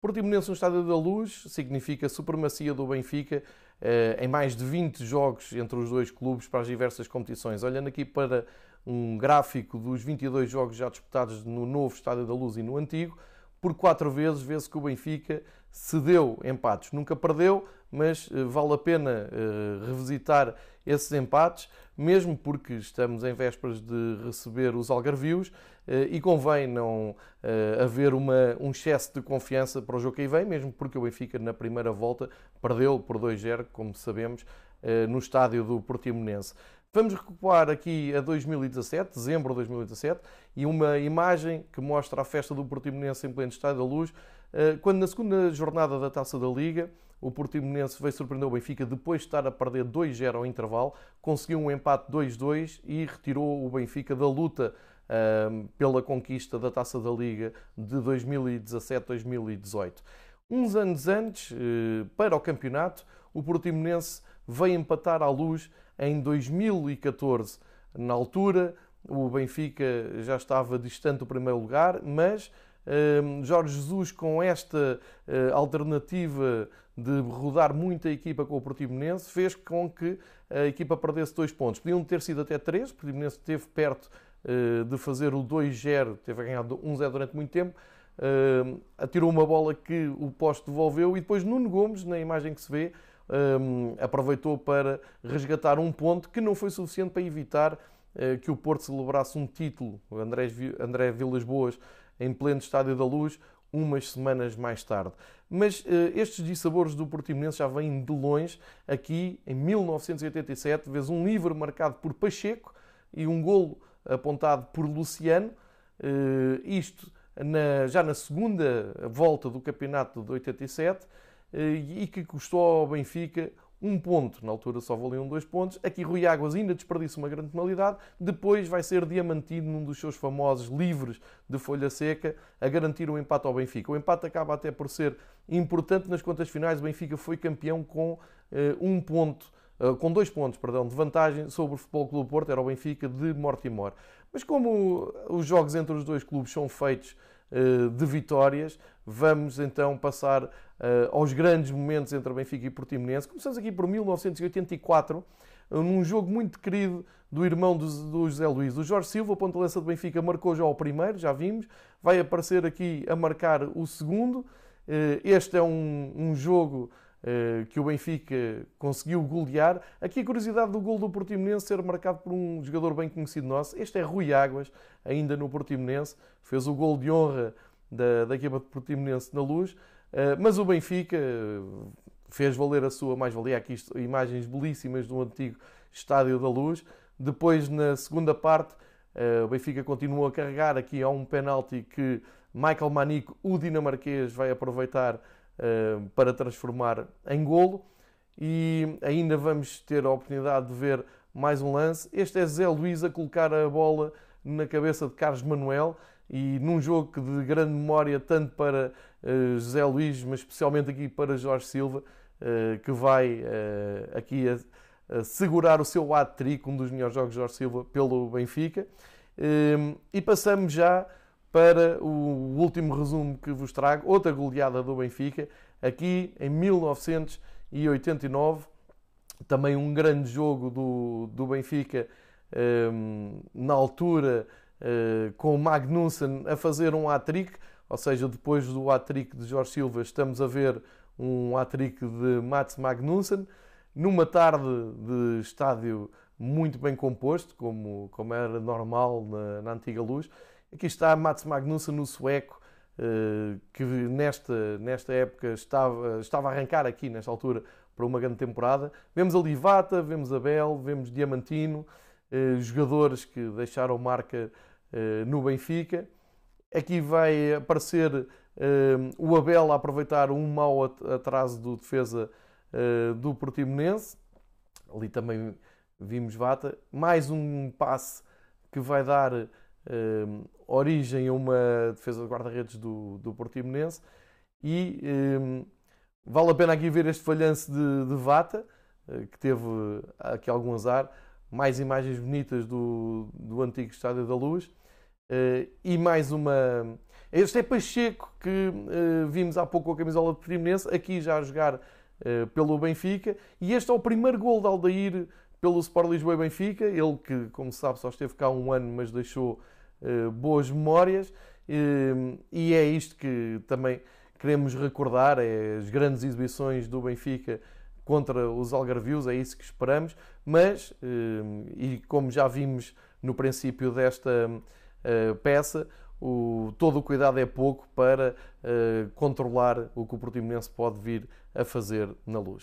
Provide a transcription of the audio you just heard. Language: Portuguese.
Portimonense no Estádio da Luz significa supremacia do Benfica eh, em mais de 20 jogos entre os dois clubes para as diversas competições. Olhando aqui para um gráfico dos 22 jogos já disputados no novo Estádio da Luz e no antigo, por quatro vezes vê-se que o Benfica cedeu empates. Nunca perdeu, mas eh, vale a pena eh, revisitar esses empates, mesmo porque estamos em vésperas de receber os algarvios eh, e convém não haver uma, um excesso de confiança para o jogo que aí vem, mesmo porque o Benfica na primeira volta perdeu por 2-0, como sabemos, no estádio do Portimonense. Vamos recuperar aqui a 2017, dezembro de 2017, e uma imagem que mostra a festa do Portimonense em pleno Estádio da Luz, quando na segunda jornada da Taça da Liga, o Portimonense veio surpreender o Benfica depois de estar a perder 2-0 ao intervalo, conseguiu um empate 2-2 e retirou o Benfica da luta pela conquista da Taça da Liga de 2017-2018. Uns anos antes, eh, para o campeonato, o Portimonense veio empatar à luz em 2014. Na altura, o Benfica já estava distante do primeiro lugar, mas Jorge Jesus, com esta uh, alternativa de rodar muita equipa com o Portimonense, fez com que a equipa perdesse dois pontos. Podiam ter sido até três, o Portimonense esteve perto uh, de fazer o 2-0, teve a ganhar 1-0 durante muito tempo, uh, atirou uma bola que o poste devolveu e depois Nuno Gomes, na imagem que se vê, um, aproveitou para resgatar um ponto que não foi suficiente para evitar uh, que o Porto celebrasse um título, André, André Vilas Boas, em pleno Estádio da Luz, umas semanas mais tarde. Mas uh, estes dissabores do Portimonense já vêm de longe. Aqui, em 1987, vês um livro marcado por Pacheco e um golo apontado por Luciano. Uh, isto na, já na segunda volta do campeonato de 87 e que custou ao Benfica um ponto. Na altura só valiam dois pontos. Aqui Rui Águas ainda desperdiça uma grande penalidade. Depois vai ser diamantino num dos seus famosos livres de folha seca a garantir o um empate ao Benfica. O empate acaba até por ser importante nas contas finais. O Benfica foi campeão com uh, um ponto, uh, com dois pontos, perdão, de vantagem sobre o Futebol Clube Porto. Era o Benfica de Mortimor. Mas como os jogos entre os dois clubes são feitos de vitórias, vamos então passar uh, aos grandes momentos entre Benfica e Portimonense. Começamos aqui por 1984, num jogo muito querido do irmão do, José Luís. O Jorge Silva, ponta lança do Benfica, marcou já o primeiro, já vimos. Vai aparecer aqui a marcar o segundo. Uh, este é um, jogo que o Benfica conseguiu golear. Aqui a curiosidade do gol do Portimonense ser marcado por um jogador bem conhecido nosso. Este é Rui Águas, ainda no Portimonense. Fez o gol de honra da, da equipa de Portimonense na luz. Eh, mas o Benfica eh, fez valer a sua mais-valia. Aqui imagens belíssimas do antigo Estádio da Luz. Depois, na segunda parte, eh, o Benfica continua a carregar. Aqui há um penalti que Michael Manico, o dinamarquês, vai aproveitar para transformar em golo. E ainda vamos ter a oportunidade de ver mais um lance. Este é Zé Luís a colocar a bola na cabeça de Carlos Manuel e num jogo de grande memória, tanto para José Luís, mas especialmente aqui para Jorge Silva, uh, que vai aqui segurar o seu hat-trick, um dos melhores jogos de Jorge Silva, pelo Benfica. E passamos já para o último resumo que vos trago, outra goleada do Benfica, aqui em 1989, também um grande jogo do, do Benfica, ehm, na altura eh, com o Magnussen a fazer um hat-trick, ou seja, depois do hat-trick de Jorge Silva, estamos a ver um hat-trick de Mats Magnussen, numa tarde de estádio muito bem composto, como, como era normal na, na antiga luz. Aqui está Mats Magnussen, no sueco, eh, que nesta, nesta época estava, estava a arrancar aqui, nesta altura, para uma grande temporada. Vemos ali Vata, vemos Abel, vemos Diamantino, eh, jogadores que deixaram marca eh, no Benfica. Aqui vai aparecer o Abel a aproveitar um mau atraso do defesa do Portimonense. Ali também vimos Vata. Mais um passe que vai dar origem a uma defesa de guarda-redes do, do Portimonense. E vale a pena aqui ver este falhanço de, de Vata, que teve aqui algum azar. Mais imagens bonitas do, do antigo Estádio da Luz. Eh, e mais uma Este é Pacheco, que uh, vimos há pouco com a camisola de Portimonense, aqui já a jogar pelo Benfica. E este é o primeiro gol de Aldair pelo Sport Lisboa e Benfica. Ele que, como sabe, só esteve cá um ano, mas deixou uh, boas memórias. e é isto que também queremos recordar, é as grandes exibições do Benfica contra os Algarvios, é isso que esperamos, mas, e como já vimos no princípio desta peça, o, todo o cuidado é pouco para uh, controlar o que o Portimonense pode vir a fazer na luz.